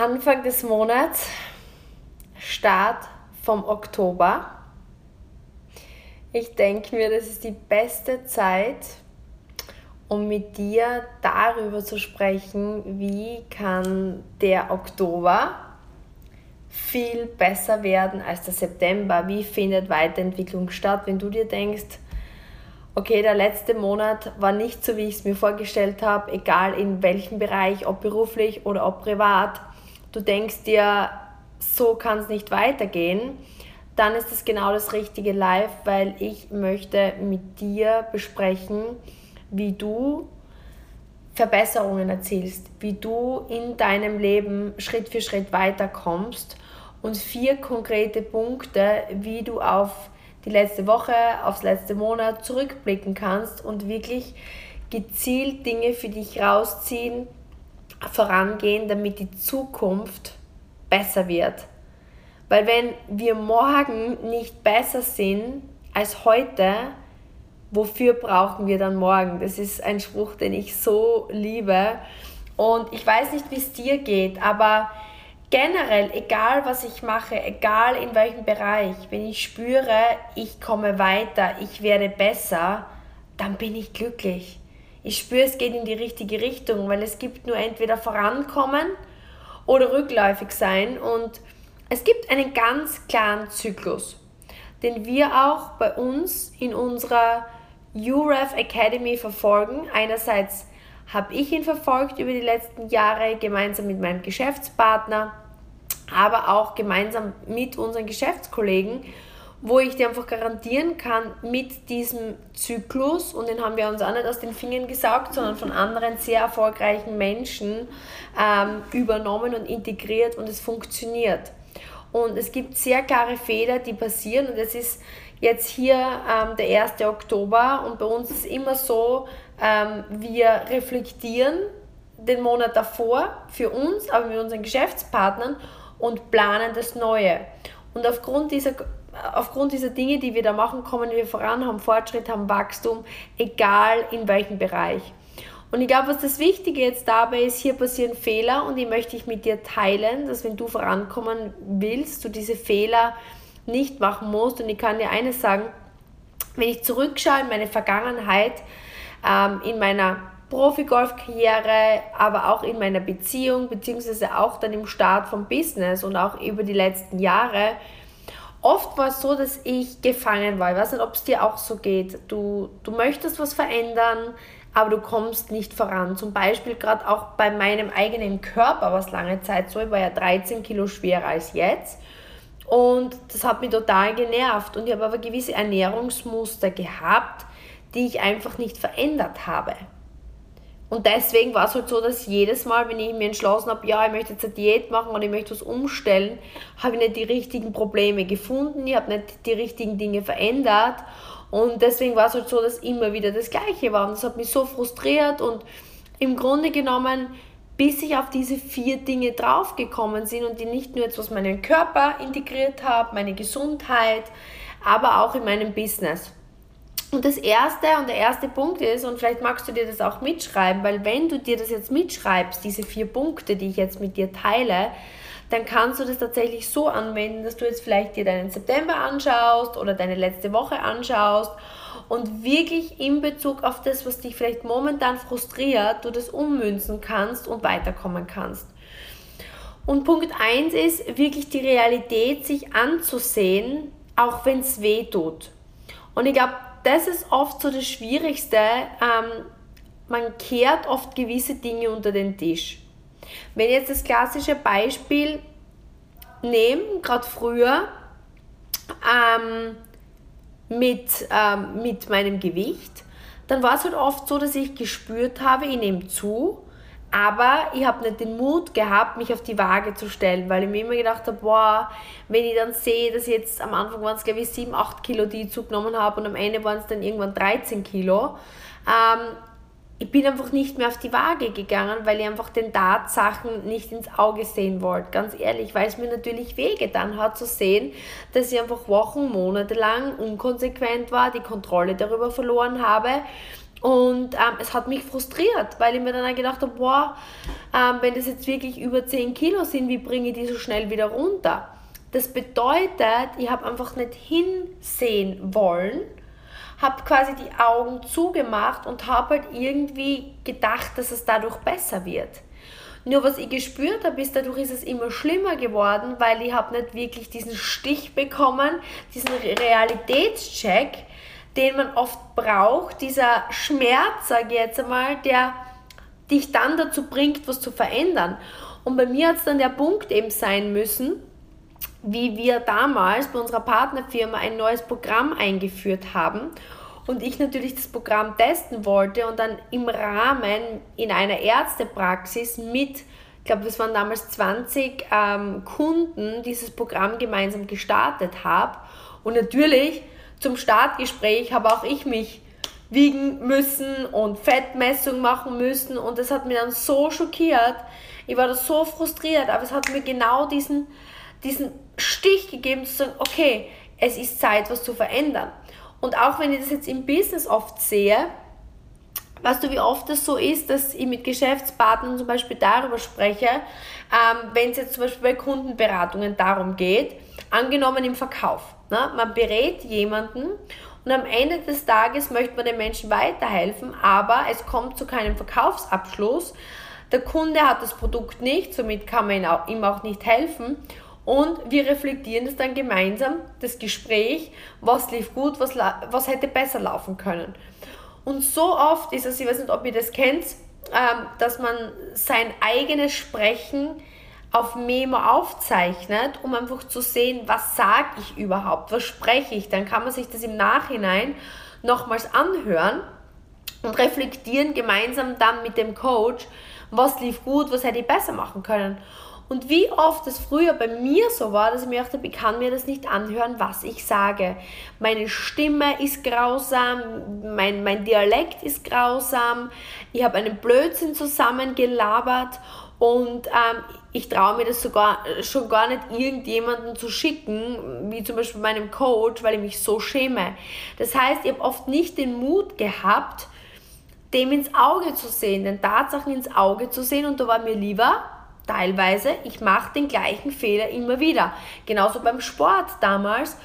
Anfang des Monats, Start vom Oktober. Ich denke mir, das ist die beste Zeit, um mit dir darüber zu sprechen, wie kann der Oktober viel besser werden als der September. Wie findet Weiterentwicklung statt, wenn du dir denkst, okay, der letzte Monat war nicht so, wie ich es mir vorgestellt habe, egal in welchem Bereich, ob beruflich oder ob privat. Du denkst dir, so kann es nicht weitergehen, dann ist es genau das richtige Live, weil ich möchte mit dir besprechen, wie du Verbesserungen erzielst, wie du in deinem Leben Schritt für Schritt weiterkommst und vier konkrete Punkte, wie du auf die letzte Woche, aufs letzte Monat zurückblicken kannst und wirklich gezielt Dinge für dich rausziehen, vorangehen, damit die Zukunft besser wird. Weil wenn wir morgen nicht besser sind als heute, wofür brauchen wir dann morgen? Das ist ein Spruch, den ich so liebe. Und ich weiß nicht, wie es dir geht, aber generell, egal was ich mache, egal in welchem Bereich, wenn ich spüre, ich komme weiter, ich werde besser, dann bin ich glücklich. Ich spüre, es geht in die richtige Richtung, weil es gibt nur entweder vorankommen oder rückläufig sein und es gibt einen ganz klaren Zyklus, den wir auch bei uns in unserer UREF Academy verfolgen. Einerseits habe ich ihn verfolgt über die letzten Jahre gemeinsam mit meinem Geschäftspartner, aber auch gemeinsam mit unseren Geschäftskollegen, wo ich dir einfach garantieren kann, mit diesem Zyklus, und den haben wir uns auch nicht aus den Fingern gesaugt, sondern von anderen sehr erfolgreichen Menschen ähm, übernommen und integriert und es funktioniert. Und es gibt sehr klare Fehler, die passieren und es ist jetzt hier ähm, der 1. Oktober und bei uns ist immer so, ähm, wir reflektieren den Monat davor für uns, aber mit unseren Geschäftspartnern und planen das Neue. Und aufgrund dieser, aufgrund dieser Dinge, die wir da machen, kommen wir voran, haben Fortschritt, haben Wachstum, egal in welchem Bereich. Und ich glaube, was das Wichtige jetzt dabei ist, hier passieren Fehler und die möchte ich mit dir teilen, dass wenn du vorankommen willst, du diese Fehler nicht machen musst. Und ich kann dir eines sagen, wenn ich zurückschaue in meine Vergangenheit, ähm, in meiner Profi-Golf-Karriere, aber auch in meiner Beziehung, beziehungsweise auch dann im Start vom Business und auch über die letzten Jahre, oft war es so, dass ich gefangen war. Ich weiß nicht, ob es dir auch so geht. Du, du möchtest was verändern, aber du kommst nicht voran. Zum Beispiel gerade auch bei meinem eigenen Körper war es lange Zeit so, ich war ja 13 Kilo schwerer als jetzt. Und das hat mich total genervt. Und ich habe aber gewisse Ernährungsmuster gehabt, die ich einfach nicht verändert habe. Und deswegen war es halt so, dass jedes Mal, wenn ich mir entschlossen habe, ja, ich möchte jetzt eine Diät machen und ich möchte was umstellen, habe ich nicht die richtigen Probleme gefunden, ich habe nicht die richtigen Dinge verändert und deswegen war es halt so, dass immer wieder das Gleiche war. Und das hat mich so frustriert und im Grunde genommen, bis ich auf diese vier Dinge draufgekommen sind und die nicht nur jetzt was meinen Körper integriert habe, meine Gesundheit, aber auch in meinem Business. Und das erste und der erste Punkt ist, und vielleicht magst du dir das auch mitschreiben, weil wenn du dir das jetzt mitschreibst, diese vier Punkte, die ich jetzt mit dir teile, dann kannst du das tatsächlich so anwenden, dass du jetzt vielleicht dir deinen September anschaust oder deine letzte Woche anschaust und wirklich in Bezug auf das, was dich vielleicht momentan frustriert, du das ummünzen kannst und weiterkommen kannst. Und Punkt 1 ist wirklich die Realität sich anzusehen, auch wenn es weh tut. Und ich glaube, das ist oft so das Schwierigste. Ähm, man kehrt oft gewisse Dinge unter den Tisch. Wenn ich jetzt das klassische Beispiel nehme, gerade früher, ähm, mit, ähm, mit meinem Gewicht, dann war es halt oft so, dass ich gespürt habe, ich nehme zu, aber ich habe nicht den Mut gehabt, mich auf die Waage zu stellen, weil ich mir immer gedacht habe, boah, wenn ich dann sehe, dass jetzt am Anfang waren es glaube ich 7, 8 Kilo, die ich zugenommen habe und am Ende waren es dann irgendwann 13 Kilo, ähm, ich bin einfach nicht mehr auf die Waage gegangen, weil ich einfach den Tatsachen nicht ins Auge sehen wollte. Ganz ehrlich, weil es mir natürlich wehgetan hat zu sehen, dass ich einfach Wochen, Monate lang unkonsequent war, die Kontrolle darüber verloren habe Und ähm, es hat mich frustriert, weil ich mir dann gedacht habe, boah, ähm, wenn das jetzt wirklich über 10 Kilo sind, wie bringe ich die so schnell wieder runter? Das bedeutet, ich habe einfach nicht hinsehen wollen, habe quasi die Augen zugemacht und habe halt irgendwie gedacht, dass es dadurch besser wird. Nur was ich gespürt habe, ist, dadurch ist es immer schlimmer geworden, weil ich habe nicht wirklich diesen Stich bekommen, diesen Realitätscheck, den man oft braucht, dieser Schmerz, sage ich jetzt einmal, der dich dann dazu bringt, was zu verändern. Und bei mir hat es dann der Punkt eben sein müssen, wie wir damals bei unserer Partnerfirma ein neues Programm eingeführt haben und ich natürlich das Programm testen wollte und dann im Rahmen in einer Ärztepraxis mit, ich glaube, das waren damals 20 ähm, Kunden, dieses Programm gemeinsam gestartet habe. Und natürlich zum Startgespräch habe auch ich mich wiegen müssen und Fettmessung machen müssen und das hat mich dann so schockiert. Ich war da so frustriert, aber es hat mir genau diesen, diesen Stich gegeben zu sagen, okay, es ist Zeit, was zu verändern. Und auch wenn ich das jetzt im Business oft sehe, weißt du, wie oft es so ist, dass ich mit Geschäftspartnern zum Beispiel darüber spreche, ähm, wenn es jetzt zum Beispiel bei Kundenberatungen darum geht, angenommen im Verkauf. Ne? Man berät jemanden und am Ende des Tages möchte man den Menschen weiterhelfen, aber es kommt zu keinem Verkaufsabschluss. Der Kunde hat das Produkt nicht, somit kann man ihm auch nicht helfen und wir reflektieren das dann gemeinsam, das Gespräch, was lief gut, was, was hätte besser laufen können. Und so oft ist es, ich weiß nicht, ob ihr das kennt, ähm, dass man sein eigenes Sprechen auf Memo aufzeichnet, um einfach zu sehen, was sage ich überhaupt, was spreche ich. Dann kann man sich das im Nachhinein nochmals anhören und reflektieren gemeinsam dann mit dem Coach, was lief gut, was hätte ich besser machen können. Und wie oft es früher bei mir so war, dass ich mir dachte, ich kann mir das nicht anhören, was ich sage. Meine Stimme ist grausam, mein, mein Dialekt ist grausam, ich habe einen Blödsinn zusammengelabert und ähm, ich traue mir das sogar schon gar nicht irgendjemanden zu schicken, wie zum Beispiel meinem Coach, weil ich mich so schäme. Das heißt, ich habe oft nicht den Mut gehabt, dem ins Auge zu sehen, den Tatsachen ins Auge zu sehen und da war mir lieber, teilweise, ich mache den gleichen Fehler immer wieder. Genauso beim Sport damals.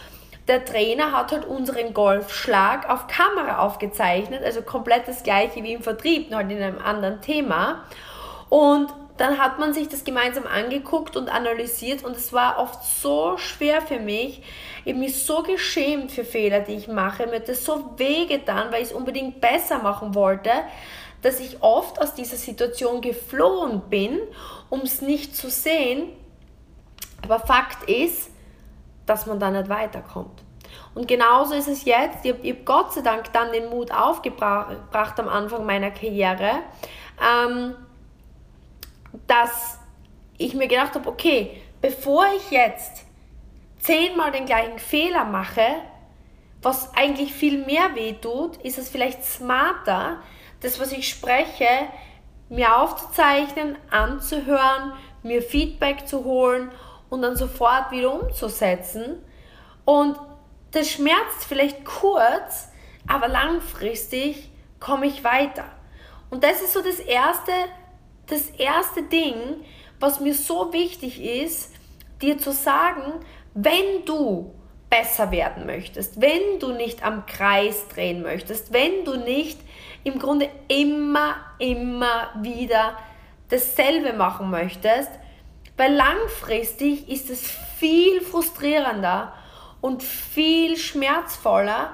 Der Trainer hat halt unseren Golfschlag auf Kamera aufgezeichnet, also komplett das gleiche wie im Vertrieb, nur halt in einem anderen Thema. Und dann hat man sich das gemeinsam angeguckt und analysiert und es war oft so schwer für mich. Ich habe mich so geschämt für Fehler, die ich mache. Mir hat das so wehgetan, weil ich es unbedingt besser machen wollte, dass ich oft aus dieser Situation geflohen bin, um es nicht zu sehen. Aber Fakt ist, dass man da nicht weiterkommt. Und genauso ist es jetzt. Ich habe hab Gott sei Dank dann den Mut aufgebracht am Anfang meiner Karriere, ähm, dass ich mir gedacht habe, okay, bevor ich jetzt zehnmal den gleichen Fehler mache, was eigentlich viel mehr weh tut, ist es vielleicht smarter, das, was ich spreche, mir aufzuzeichnen, anzuhören, mir Feedback zu holen und dann sofort wieder umzusetzen. Und das schmerzt vielleicht kurz, aber langfristig komme ich weiter. Und das ist so das erste, das erste Ding, was mir so wichtig ist, dir zu sagen, wenn du besser werden möchtest, wenn du nicht am Kreis drehen möchtest, wenn du nicht im Grunde immer, immer wieder dasselbe machen möchtest, weil langfristig ist es viel frustrierender und viel schmerzvoller,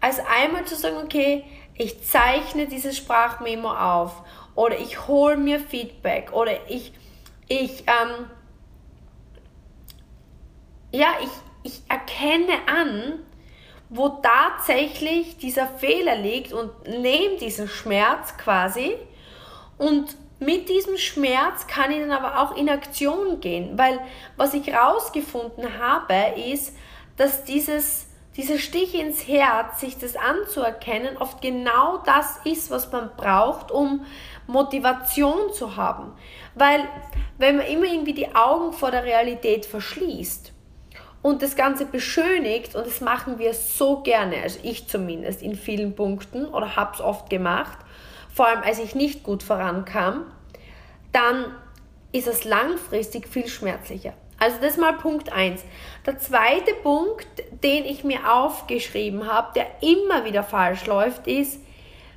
als einmal zu sagen, okay, ich zeichne dieses Sprachmemo auf oder ich hole mir Feedback. Oder ich, ich, ähm, ja, ich, ich erkenne an, wo tatsächlich dieser Fehler liegt und nehme diesen Schmerz quasi. Und mit diesem Schmerz kann ich dann aber auch in Aktion gehen, weil was ich herausgefunden habe, ist, dass dieses, dieser Stich ins Herz, sich das anzuerkennen, oft genau das ist, was man braucht, um Motivation zu haben. Weil wenn man immer irgendwie die Augen vor der Realität verschließt und das Ganze beschönigt, und das machen wir so gerne, also ich zumindest in vielen Punkten oder habe es oft gemacht, vor allem als ich nicht gut vorankam, dann ist es langfristig viel schmerzlicher. Also das mal Punkt 1. Der zweite Punkt, den ich mir aufgeschrieben habe, der immer wieder falsch läuft, ist,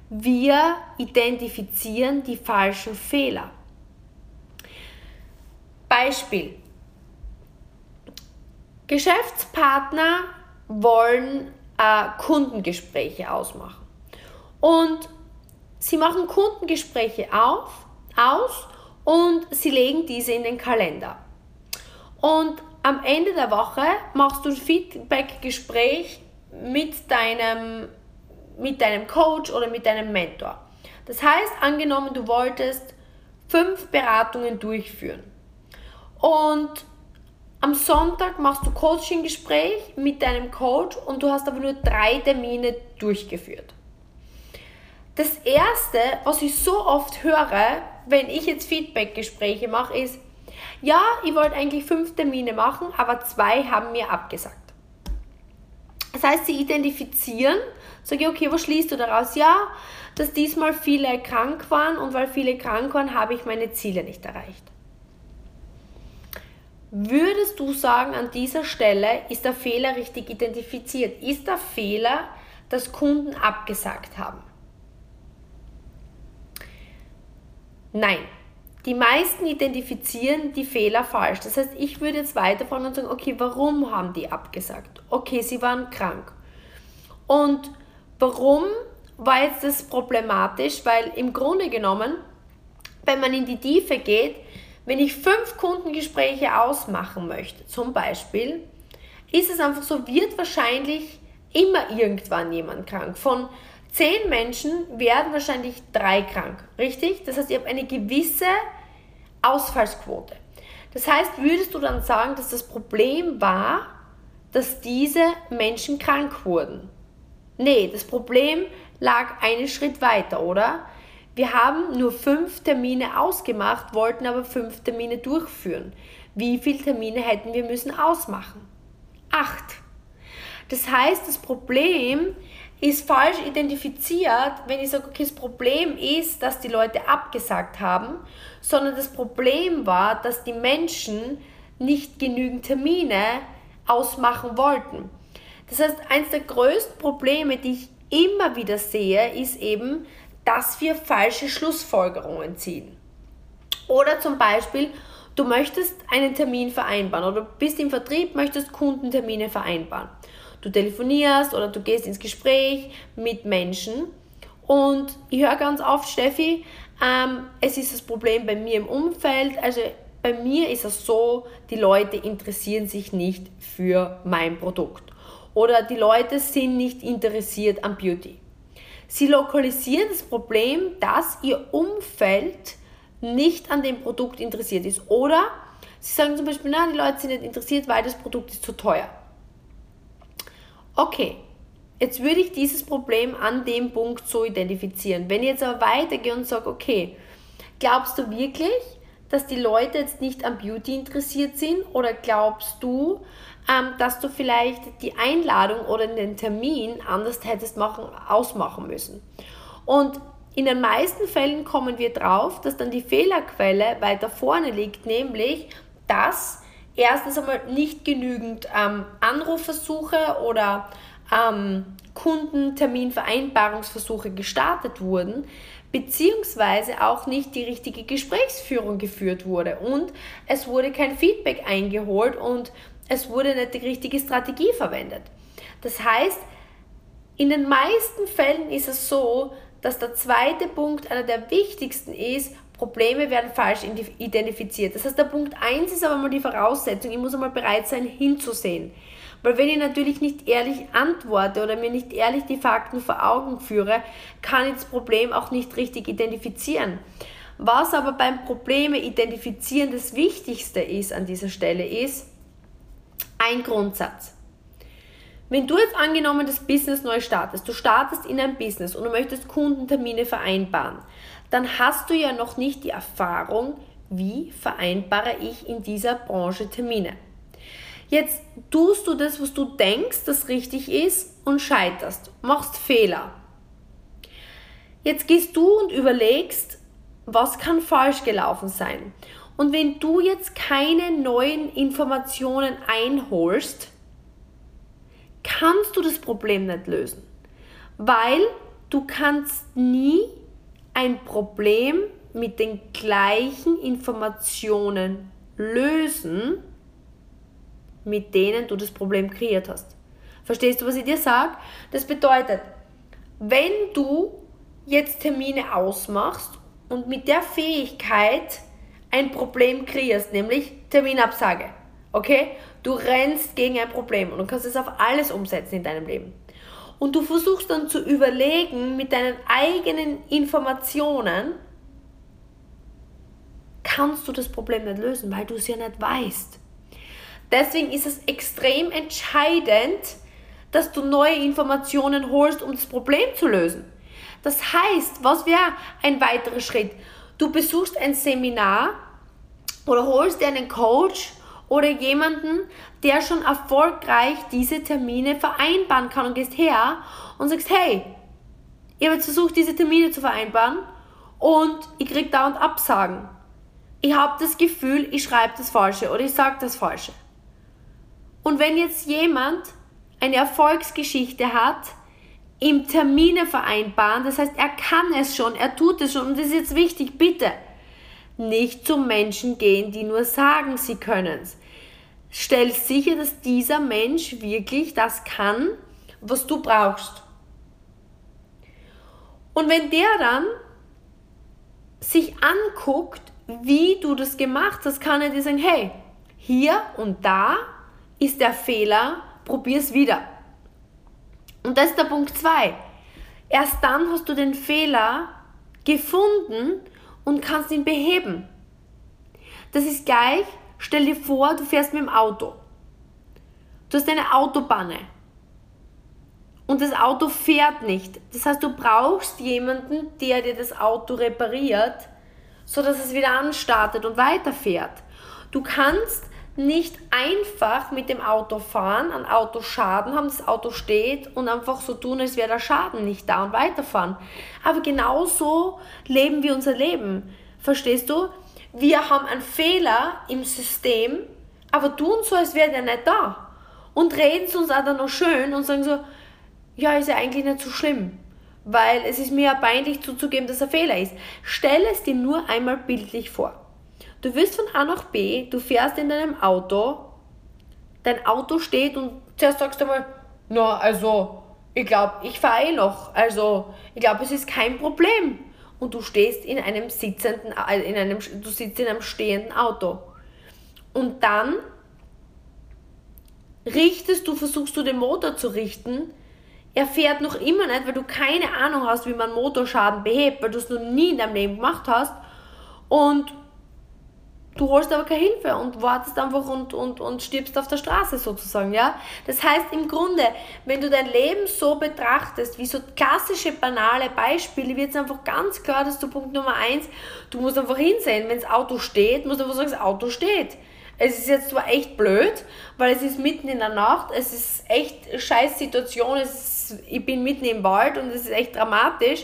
wir identifizieren die falschen Fehler. Beispiel. Geschäftspartner wollen äh, Kundengespräche ausmachen. Und sie machen Kundengespräche auf, aus und sie legen diese in den Kalender. Und am Ende der Woche machst du ein Feedback-Gespräch mit deinem, mit deinem Coach oder mit deinem Mentor. Das heißt, angenommen, du wolltest fünf Beratungen durchführen. Und am Sonntag machst du Coaching-Gespräch mit deinem Coach und du hast aber nur drei Termine durchgeführt. Das erste, was ich so oft höre, wenn ich jetzt Feedback-Gespräche mache, ist, ja, ich wollte eigentlich fünf Termine machen, aber zwei haben mir abgesagt. Das heißt, sie identifizieren, sage ich, okay, was schließt du daraus? Ja, dass diesmal viele krank waren und weil viele krank waren, habe ich meine Ziele nicht erreicht. Würdest du sagen, an dieser Stelle ist der Fehler richtig identifiziert? Ist der Fehler, dass Kunden abgesagt haben? Nein, die meisten identifizieren die Fehler falsch. Das heißt, ich würde jetzt weiterfahren und sagen, okay, warum haben die abgesagt? Okay, sie waren krank. Und warum war jetzt das problematisch? Weil im Grunde genommen, wenn man in die Tiefe geht, wenn ich fünf Kundengespräche ausmachen möchte, zum Beispiel, ist es einfach so, wird wahrscheinlich immer irgendwann jemand krank. Von zehn Menschen werden wahrscheinlich drei krank, richtig? Das heißt, ich habe eine gewisse Ausfallsquote. Das heißt, würdest du dann sagen, dass das Problem war, dass diese Menschen krank wurden? Nee, das Problem lag einen Schritt weiter, oder? Wir haben nur fünf Termine ausgemacht, wollten aber fünf Termine durchführen. Wie viele Termine hätten wir müssen ausmachen? Acht. Das heißt, das Problem ist falsch identifiziert, wenn ich sage, okay, das Problem ist, dass die Leute abgesagt haben, sondern das Problem war, dass die Menschen nicht genügend Termine ausmachen wollten. Das heißt, eines der größten Probleme, die ich immer wieder sehe, ist eben, dass wir falsche Schlussfolgerungen ziehen. Oder zum Beispiel, du möchtest einen Termin vereinbaren oder bist im Vertrieb, möchtest Kundentermine vereinbaren. Du telefonierst oder du gehst ins Gespräch mit Menschen und ich höre ganz oft, Steffi, ähm, es ist das Problem bei mir im Umfeld, also bei mir ist es so, die Leute interessieren sich nicht für mein Produkt oder die Leute sind nicht interessiert an Beauty. Sie lokalisieren das Problem, dass ihr Umfeld nicht an dem Produkt interessiert ist oder sie sagen zum Beispiel, na, die Leute sind nicht interessiert, weil das Produkt ist zu teuer. Okay, jetzt würde ich dieses Problem an dem Punkt so identifizieren. Wenn ich jetzt aber weitergehe und sage, okay, glaubst du wirklich, dass die Leute jetzt nicht am Beauty interessiert sind oder glaubst du, ähm, dass du vielleicht die Einladung oder den Termin anders hättest machen, ausmachen müssen? Und in den meisten Fällen kommen wir drauf, dass dann die Fehlerquelle weiter vorne liegt, nämlich dass erstens einmal nicht genügend ähm, Anrufversuche oder ähm, Kundenterminvereinbarungsversuche gestartet wurden, beziehungsweise auch nicht die richtige Gesprächsführung geführt wurde und es wurde kein Feedback eingeholt und es wurde nicht die richtige Strategie verwendet. Das heißt, in den meisten Fällen ist es so, dass der zweite Punkt einer der wichtigsten ist, Probleme werden falsch identifiziert. Das heißt, der Punkt 1 ist aber mal die Voraussetzung, ich muss einmal bereit sein, hinzusehen. Weil wenn ich natürlich nicht ehrlich antworte oder mir nicht ehrlich die Fakten vor Augen führe, kann ich das Problem auch nicht richtig identifizieren. Was aber beim Probleme identifizieren das Wichtigste ist an dieser Stelle ist ein Grundsatz. Wenn du jetzt angenommen das Business neu startest, du startest in ein Business und du möchtest Kundentermine vereinbaren, dann hast du ja noch nicht die Erfahrung, wie vereinbare ich in dieser Branche Termine. Jetzt tust du das, was du denkst, das richtig ist und scheiterst, machst Fehler. Jetzt gehst du und überlegst, was kann falsch gelaufen sein. Und wenn du jetzt keine neuen Informationen einholst, kannst du das Problem nicht lösen. Weil du kannst nie ein Problem mit den gleichen Informationen lösen, mit denen du das Problem kreiert hast. Verstehst du, was ich dir sage? Das bedeutet, wenn du jetzt Termine ausmachst und mit der Fähigkeit ein Problem kreierst, nämlich Terminabsage, okay? Du rennst gegen ein Problem und du kannst es auf alles umsetzen in deinem Leben. Und du versuchst dann zu überlegen mit deinen eigenen Informationen, kannst du das Problem nicht lösen, weil du es ja nicht weißt. Deswegen ist es extrem entscheidend, dass du neue Informationen holst, um das Problem zu lösen. Das heißt, was wäre ein weiterer Schritt? Du besuchst ein Seminar oder holst dir einen Coach oder jemanden, der schon erfolgreich diese Termine vereinbaren kann und gehst her und sagst, hey, ich habe jetzt versucht, diese Termine zu vereinbaren und ich kriege dauernd Absagen. Ich habe das Gefühl, ich schreibe das Falsche oder ich sage das Falsche. Und wenn jetzt jemand eine Erfolgsgeschichte hat, im Termine vereinbaren, das heißt, er kann es schon, er tut es schon und das ist jetzt wichtig, bitte nicht zu Menschen gehen, die nur sagen, sie können es. Stell sicher, dass dieser Mensch wirklich das kann, was du brauchst. Und wenn der dann sich anguckt, wie du das gemacht hast, kann er dir sagen, hey, hier und da ist der Fehler, probier es wieder. Und das ist der Punkt 2. Erst dann hast du den Fehler gefunden und kannst ihn beheben. Das ist gleich, stell dir vor, du fährst mit dem Auto. Du hast eine Autobanne. Und das Auto fährt nicht. Das heißt, du brauchst jemanden, der dir das Auto repariert, sodass es wieder anstartet und weiterfährt. Du kannst nicht einfach mit dem Auto fahren, ein Auto Schaden haben, das Auto steht und einfach so tun, als wäre der Schaden nicht da und weiterfahren. Aber genauso leben wir unser Leben. Verstehst du? Wir haben einen Fehler im System, aber tun so, als wäre der nicht da. Und reden es uns auch dann noch schön und sagen so, ja, ist ja eigentlich nicht so schlimm. Weil es ist mir ja peinlich zuzugeben, dass er Fehler ist. Stell es dir nur einmal bildlich vor. Du wirst von A nach B, du fährst in deinem Auto, dein Auto steht und zuerst sagst du mal, na, also, ich glaube, ich fahre eh noch. Also, ich glaube, es ist kein Problem. Und du stehst in einem sitzenden, äh, in einem, du sitzt in einem stehenden Auto. Und dann richtest du, versuchst du den Motor zu richten. Er fährt noch immer nicht, weil du keine Ahnung hast, wie man Motorschaden behebt, weil du es noch nie in deinem Leben gemacht hast. Und Du holst aber keine Hilfe und wartest einfach und, und, und stirbst auf der Straße sozusagen, ja. Das heißt im Grunde, wenn du dein Leben so betrachtest, wie so klassische, banale Beispiele, wird es einfach ganz klar, dass du Punkt Nummer eins, du musst einfach hinsehen, wenn das Auto steht, musst du einfach sagen, das Auto steht. Es ist jetzt zwar echt blöd, weil es ist mitten in der Nacht, es ist echt scheiß Situation, es ist, ich bin mitten im Wald und es ist echt dramatisch,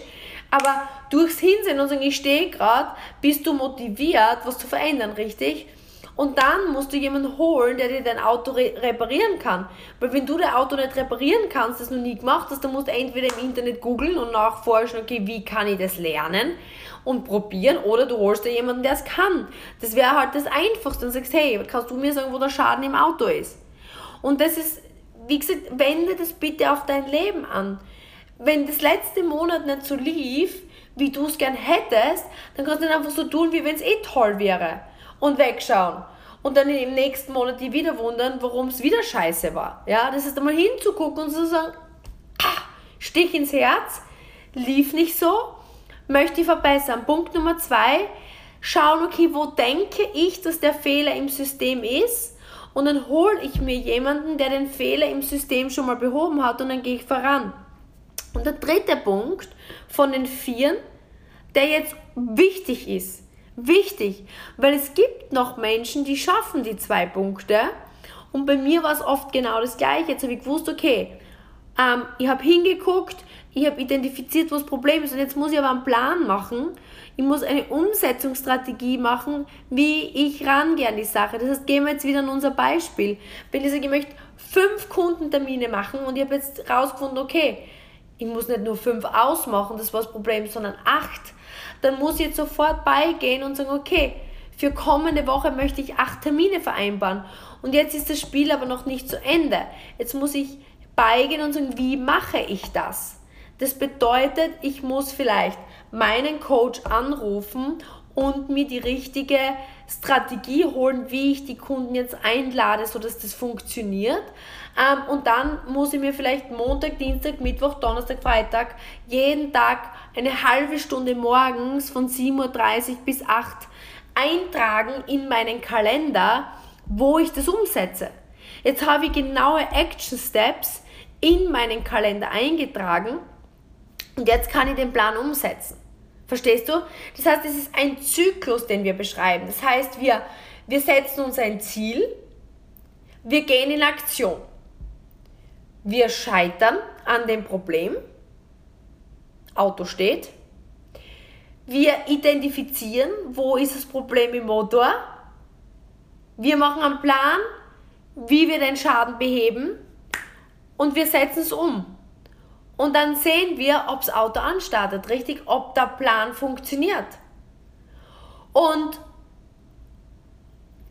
aber durchs Hinsehen und sagen, ich stehe gerade, bist du motiviert, was zu verändern, richtig? Und dann musst du jemanden holen, der dir dein Auto re reparieren kann. Weil wenn du dein Auto nicht reparieren kannst, das noch nie gemacht hast, dann musst du entweder im Internet googeln und nachforschen, okay, wie kann ich das lernen und probieren, oder du holst dir jemanden, der es kann. Das wäre halt das Einfachste und sagst, hey, kannst du mir sagen, wo der Schaden im Auto ist? Und das ist, wie gesagt, wende das bitte auf dein Leben an wenn das letzte Monat nicht so lief, wie du es gern hättest, dann kannst du dann einfach so tun, wie wenn es eh toll wäre und wegschauen. Und dann im nächsten Monat die wieder wundern, warum es wieder scheiße war. Ja, das ist einmal hinzugucken und zu sagen, ah, Stich ins Herz, lief nicht so, möchte ich verbessern. Punkt Nummer zwei, schauen, okay, wo denke ich, dass der Fehler im System ist und dann hole ich mir jemanden, der den Fehler im System schon mal behoben hat und dann gehe ich voran. Und der dritte Punkt von den vier, der jetzt wichtig ist, wichtig, weil es gibt noch Menschen, die schaffen die zwei Punkte Und bei mir war es oft genau das Gleiche. Jetzt habe ich gewusst, okay, ähm, ich habe hingeguckt, ich habe identifiziert, wo das Problem ist und jetzt muss ich aber einen Plan machen. Ich muss eine Umsetzungsstrategie machen, wie ich rangehe an die Sache. Das heißt, gehen wir jetzt wieder an unser Beispiel. Wenn ich sage, ich möchte fünf Kundentermine machen und ich habe jetzt rausgefunden, okay, ich muss nicht nur fünf ausmachen, das war das Problem, sondern acht, dann muss ich jetzt sofort beigehen und sagen, okay, für kommende Woche möchte ich acht Termine vereinbaren. Und jetzt ist das Spiel aber noch nicht zu Ende. Jetzt muss ich beigehen und sagen, wie mache ich das? Das bedeutet, ich muss vielleicht meinen Coach anrufen und mir die richtige Strategie holen, wie ich die Kunden jetzt einlade, sodass das funktioniert. Ähm, und dann muss ich mir vielleicht Montag, Dienstag, Mittwoch, Donnerstag, Freitag jeden Tag eine halbe Stunde morgens von 7.30 Uhr bis 8 Uhr eintragen in meinen Kalender, wo ich das umsetze. Jetzt habe ich genaue Action Steps in meinen Kalender eingetragen und jetzt kann ich den Plan umsetzen. Verstehst du? Das heißt, es ist ein Zyklus, den wir beschreiben. Das heißt, wir, wir setzen uns ein Ziel, wir gehen in Aktion. Wir scheitern an dem Problem. Auto steht. Wir identifizieren, wo ist das Problem im Motor. Wir machen einen Plan, wie wir den Schaden beheben und wir setzen es um. Und dann sehen wir, ob das Auto anstartet, richtig, ob der Plan funktioniert. Und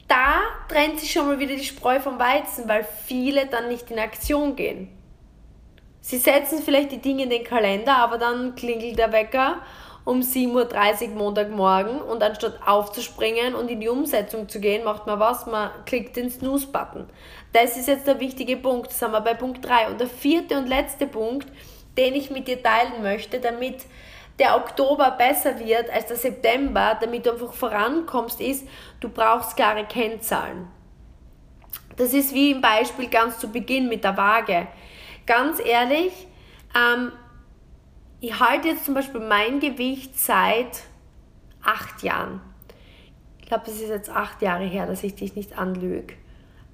da trennt sich schon mal wieder die Spreu vom Weizen, weil viele dann nicht in Aktion gehen. Sie setzen vielleicht die Dinge in den Kalender, aber dann klingelt der Wecker um 7.30 Uhr Montagmorgen und anstatt aufzuspringen und in die Umsetzung zu gehen, macht man was? Man klickt den Snooze-Button. Das ist jetzt der wichtige Punkt. Das haben wir bei Punkt 3. Und der vierte und letzte Punkt, den ich mit dir teilen möchte, damit der Oktober besser wird als der September, damit du einfach vorankommst, ist, du brauchst klare Kennzahlen. Das ist wie im Beispiel ganz zu Beginn mit der Waage. Ganz ehrlich, ähm, ich halte jetzt zum Beispiel mein Gewicht seit acht Jahren. Ich glaube, das ist jetzt acht Jahre her, dass ich dich nicht anlüge,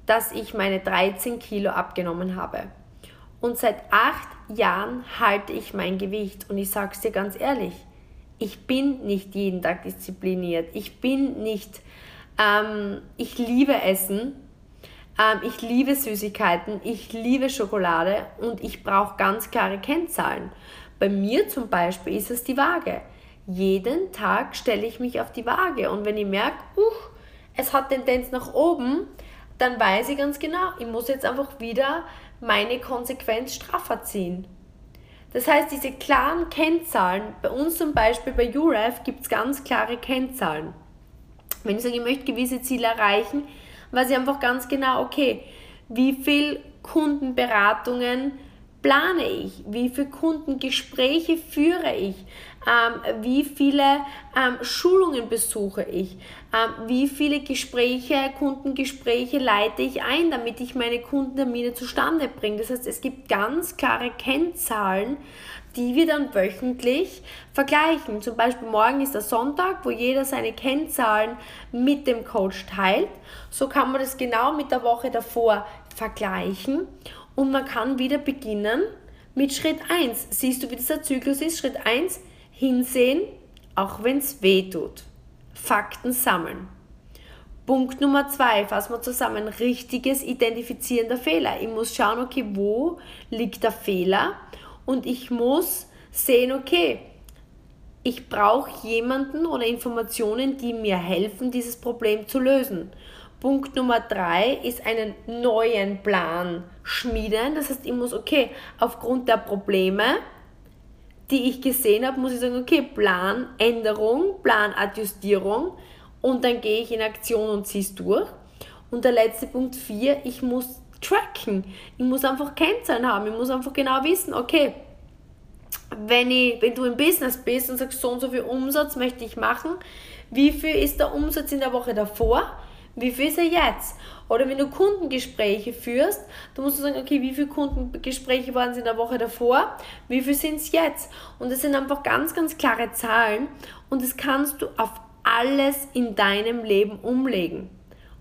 dass ich meine 13 Kilo abgenommen habe. Und seit acht Jahren halte ich mein Gewicht. Und ich sage es dir ganz ehrlich, ich bin nicht jeden Tag diszipliniert. Ich bin nicht, ähm, ich liebe Essen, ähm, ich liebe Süßigkeiten, ich liebe Schokolade und ich brauche ganz klare Kennzahlen. Bei mir zum Beispiel ist es die Waage. Jeden Tag stelle ich mich auf die Waage und wenn ich merke, uh, es hat Tendenz nach oben, dann weiß ich ganz genau, ich muss jetzt einfach wieder meine Konsequenz straffer ziehen. Das heißt, diese klaren Kennzahlen, bei uns zum Beispiel bei UREF gibt es ganz klare Kennzahlen. Wenn ich sage, ich möchte gewisse Ziele erreichen, weiß ich einfach ganz genau, okay, wie viel Kundenberatungen plane ich? Wie viele Kundengespräche führe ich? Ähm, wie viele ähm, Schulungen besuche ich? Ähm, wie viele Gespräche, Kundengespräche leite ich ein, damit ich meine Kundentermine zustande bringe? Das heißt, es gibt ganz klare Kennzahlen, die wir dann wöchentlich vergleichen. Zum Beispiel morgen ist der Sonntag, wo jeder seine Kennzahlen mit dem Coach teilt. So kann man das genau mit der Woche davor vergleichen und man kann wieder beginnen mit Schritt 1. Siehst du, wie dieser Zyklus ist? Schritt 1, hinsehen, auch wenn es weh tut. Fakten sammeln. Punkt Nummer 2, fassen wir zusammen, richtiges Identifizieren der Fehler. Ich muss schauen, okay, wo liegt der Fehler und ich muss sehen, okay, ich brauche jemanden oder Informationen, die mir helfen, dieses Problem zu lösen. Punkt Nummer drei ist einen neuen Plan schmieden. Das heißt, ich muss, okay, aufgrund der Probleme, die ich gesehen habe, muss ich sagen, okay, Planänderung, Planadjustierung und dann gehe ich in Aktion und ziehe es durch. Und der letzte Punkt vier, ich muss tracken. Ich muss einfach Kennzahlen haben. Ich muss einfach genau wissen, okay, wenn, ich, wenn du im Business bist und sagst, so und so viel Umsatz möchte ich machen, wie viel ist der Umsatz in der Woche davor? Wie viel ist er jetzt? Oder wenn du Kundengespräche führst, dann musst du sagen, okay, wie viele Kundengespräche waren es in der Woche davor? Wie viel sind es jetzt? Und das sind einfach ganz, ganz klare Zahlen und das kannst du auf alles in deinem Leben umlegen.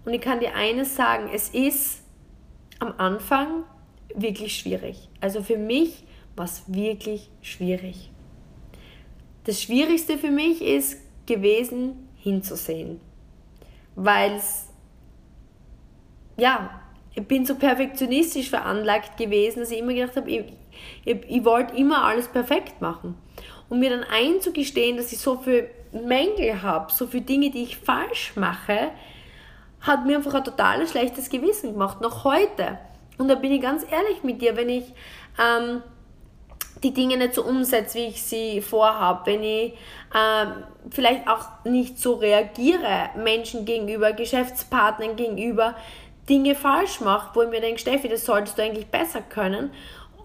Und ich kann dir eines sagen, es ist am Anfang wirklich schwierig. Also für mich war es wirklich schwierig. Das Schwierigste für mich ist gewesen, hinzusehen. Weil es, ja, ich bin so perfektionistisch veranlagt gewesen, dass ich immer gedacht habe, ich, ich, ich wollte immer alles perfekt machen. Und mir dann einzugestehen, dass ich so viele Mängel habe, so viele Dinge, die ich falsch mache, hat mir einfach ein total schlechtes Gewissen gemacht, noch heute. Und da bin ich ganz ehrlich mit dir, wenn ich ähm, die Dinge nicht so umsetze, wie ich sie vorhabe, wenn ich ähm, vielleicht auch nicht so reagiere Menschen gegenüber, Geschäftspartnern gegenüber, Dinge falsch mache, wo ich mir denke, Steffi, das solltest du eigentlich besser können,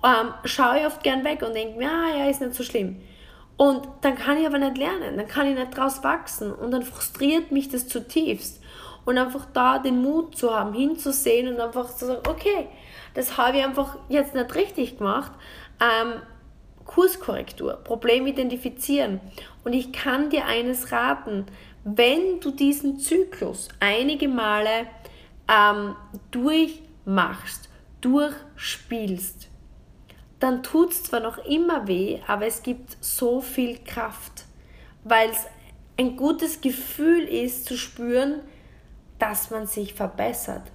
ähm, schaue ich oft gern weg und denke mir, ah, ja, ist nicht so schlimm. Und dann kann ich aber nicht lernen, dann kann ich nicht draus wachsen und dann frustriert mich das zutiefst. Und einfach da den Mut zu haben, hinzusehen und einfach zu sagen, okay, das habe ich einfach jetzt nicht richtig gemacht. Ähm, Kurskorrektur, Problem identifizieren. Und ich kann dir eines raten, wenn du diesen Zyklus einige Male ähm, durchmachst, durchspielst, dann tut es zwar noch immer weh, aber es gibt so viel Kraft, weil es ein gutes Gefühl ist zu spüren, dass man sich verbessert.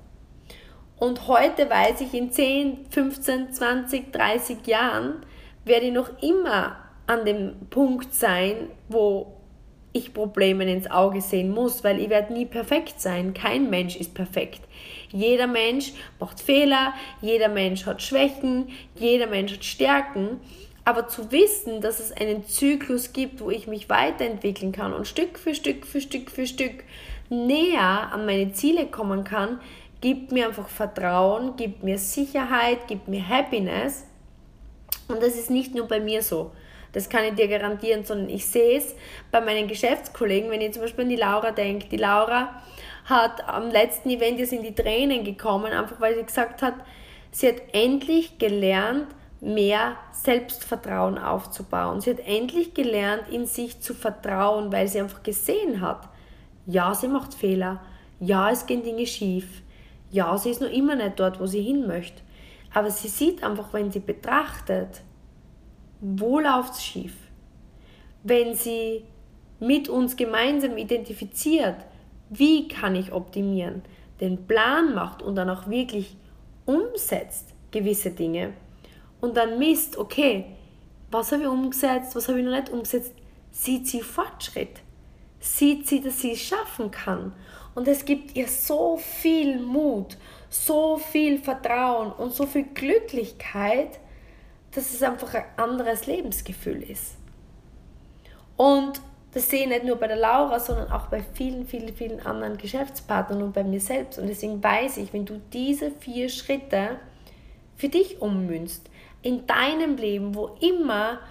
Und heute weiß ich, in 10, 15, 20, 30 Jahren werde ich noch immer an dem Punkt sein, wo ich Probleme ins Auge sehen muss, weil ich werde nie perfekt sein. Kein Mensch ist perfekt. Jeder Mensch macht Fehler, jeder Mensch hat Schwächen, jeder Mensch hat Stärken. Aber zu wissen, dass es einen Zyklus gibt, wo ich mich weiterentwickeln kann und Stück für Stück für Stück für Stück näher an meine Ziele kommen kann, gibt mir einfach Vertrauen, gibt mir Sicherheit, gibt mir Happiness. Und das ist nicht nur bei mir so. Das kann ich dir garantieren, sondern ich sehe es bei meinen Geschäftskollegen, wenn ich zum Beispiel an die Laura denke. Die Laura hat am letzten Event jetzt in die Tränen gekommen, einfach weil sie gesagt hat, sie hat endlich gelernt, mehr Selbstvertrauen aufzubauen. Sie hat endlich gelernt, in sich zu vertrauen, weil sie einfach gesehen hat, ja, sie macht Fehler. Ja, es gehen Dinge schief. Ja, sie ist noch immer nicht dort, wo sie hin möchte. Aber sie sieht einfach, wenn sie betrachtet, wo läuft es schief. Wenn sie mit uns gemeinsam identifiziert, wie kann ich optimieren, den Plan macht und dann auch wirklich umsetzt gewisse Dinge und dann misst, okay, was habe ich umgesetzt, was habe ich noch nicht umgesetzt, sieht sie Fortschritt sieht sie, dass sie es schaffen kann. Und es gibt ihr so viel Mut, so viel Vertrauen und so viel Glücklichkeit, dass es einfach ein anderes Lebensgefühl ist. Und das sehe ich nicht nur bei der Laura, sondern auch bei vielen, vielen, vielen anderen Geschäftspartnern und bei mir selbst. Und deswegen weiß ich, wenn du diese vier Schritte für dich ummünzt, in deinem Leben, wo immer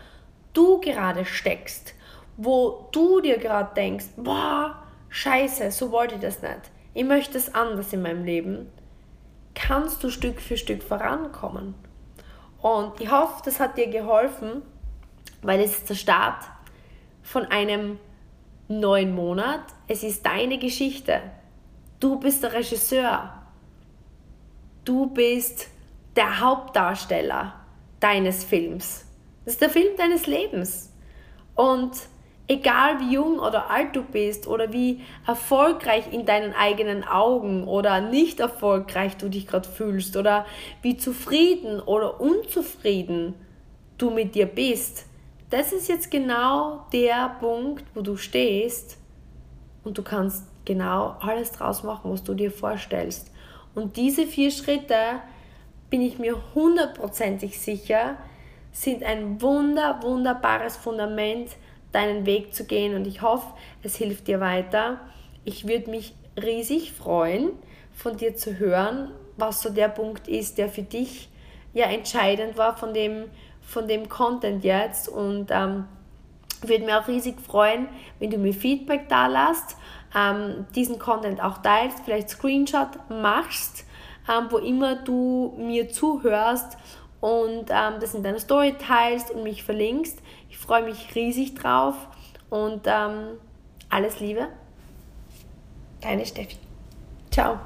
du gerade steckst, wo du dir gerade denkst, boah, scheiße, so wollte ich das nicht. Ich möchte es anders in meinem Leben. Kannst du Stück für Stück vorankommen. Und ich hoffe, das hat dir geholfen, weil es ist der Start von einem neuen Monat. Es ist deine Geschichte. Du bist der Regisseur. Du bist der Hauptdarsteller deines Films. Das ist der Film deines Lebens. Und egal wie jung oder alt du bist oder wie erfolgreich in deinen eigenen Augen oder nicht erfolgreich du dich gerade fühlst oder wie zufrieden oder unzufrieden du mit dir bist, das ist jetzt genau der Punkt, wo du stehst und du kannst genau alles draus machen, was du dir vorstellst. Und diese vier Schritte, bin ich mir hundertprozentig sicher, sind ein wunder, wunderbares Fundament, deinen Weg zu gehen und ich hoffe, es hilft dir weiter. Ich würde mich riesig freuen, von dir zu hören, was so der Punkt ist, der für dich ja entscheidend war von dem, von dem Content jetzt und ähm, würde mir auch riesig freuen, wenn du mir Feedback da lässt, ähm, diesen Content auch teilst, vielleicht Screenshot machst, ähm, wo immer du mir zuhörst und ähm, das in deiner Story teilst und mich verlinkst. Ich freue mich riesig drauf und ähm, alles Liebe. Deine Steffi. Ciao.